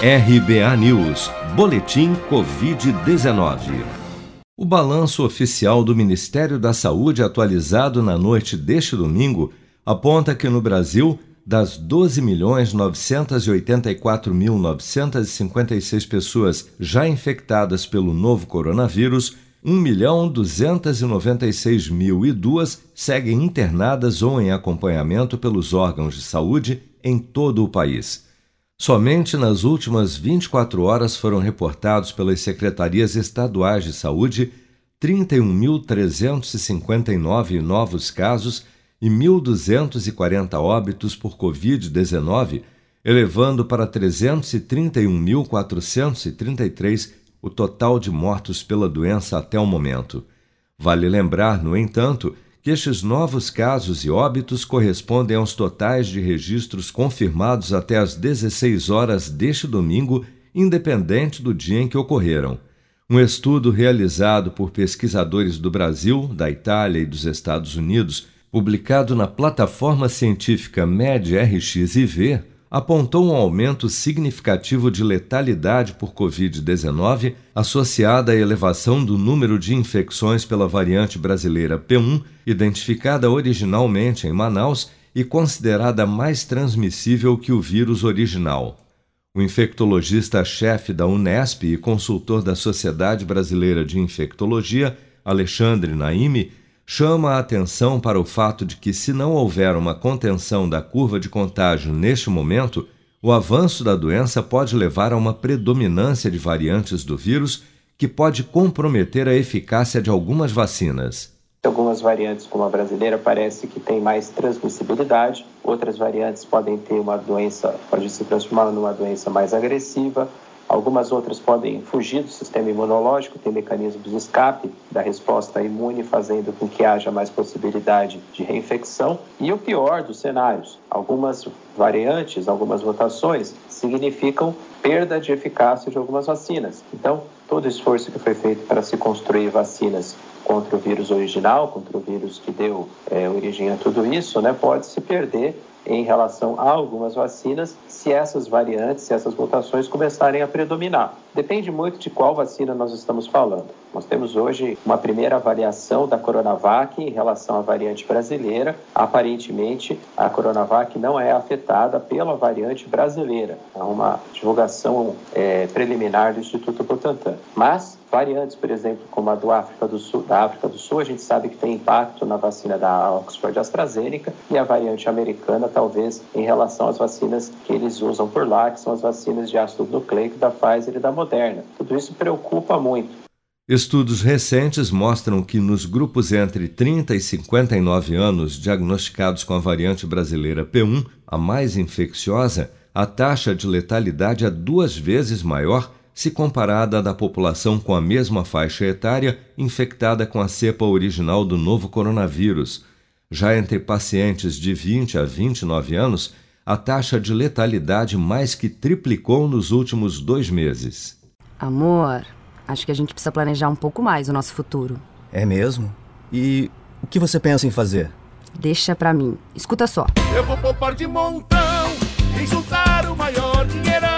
RBA News, Boletim Covid-19. O balanço oficial do Ministério da Saúde, atualizado na noite deste domingo, aponta que no Brasil, das 12.984.956 pessoas já infectadas pelo novo coronavírus, 1.296.002 seguem internadas ou em acompanhamento pelos órgãos de saúde em todo o país. Somente nas últimas 24 horas foram reportados pelas secretarias estaduais de saúde 31.359 novos casos e 1.240 óbitos por Covid-19, elevando para 331.433 o total de mortos pela doença até o momento. Vale lembrar, no entanto, que estes novos casos e óbitos correspondem aos totais de registros confirmados até às 16 horas deste domingo, independente do dia em que ocorreram. Um estudo realizado por pesquisadores do Brasil, da Itália e dos Estados Unidos, publicado na plataforma científica MedRxiv, apontou um aumento significativo de letalidade por Covid-19 associada à elevação do número de infecções pela variante brasileira P1, identificada originalmente em Manaus e considerada mais transmissível que o vírus original. O infectologista-chefe da Unesp e consultor da Sociedade Brasileira de Infectologia, Alexandre Naime, chama a atenção para o fato de que, se não houver uma contenção da curva de contágio neste momento, o avanço da doença pode levar a uma predominância de variantes do vírus que pode comprometer a eficácia de algumas vacinas. Algumas variantes, como a brasileira, parece que tem mais transmissibilidade. Outras variantes podem ter uma doença, pode se transformar numa doença mais agressiva Algumas outras podem fugir do sistema imunológico, tem mecanismos de escape da resposta imune, fazendo com que haja mais possibilidade de reinfecção. E o pior dos cenários, algumas variantes, algumas mutações significam perda de eficácia de algumas vacinas. Então, todo o esforço que foi feito para se construir vacinas contra o vírus original, contra o vírus que deu é, origem a tudo isso, né, pode se perder em relação a algumas vacinas se essas variantes, se essas mutações começarem a predominar. Depende muito de qual vacina nós estamos falando. Nós temos hoje uma primeira avaliação da Coronavac em relação à variante brasileira. Aparentemente, a Coronavac não é afetada pela variante brasileira. Há uma divulgação é, preliminar do Instituto Butantan. Mas variantes, por exemplo, como a do África do Sul, da África do Sul, a gente sabe que tem impacto na vacina da Oxford AstraZeneca e a variante americana, talvez, em relação às vacinas que eles usam por lá, que são as vacinas de ácido nucleico da Pfizer e da Moderna. Tudo isso preocupa muito. Estudos recentes mostram que nos grupos entre 30 e 59 anos diagnosticados com a variante brasileira P1, a mais infecciosa, a taxa de letalidade é duas vezes maior se comparada à da população com a mesma faixa etária infectada com a cepa original do novo coronavírus. Já entre pacientes de 20 a 29 anos, a taxa de letalidade mais que triplicou nos últimos dois meses. Amor, acho que a gente precisa planejar um pouco mais o nosso futuro. É mesmo? E o que você pensa em fazer? Deixa pra mim. Escuta só. Eu vou poupar de montão e juntar o maior dinheirão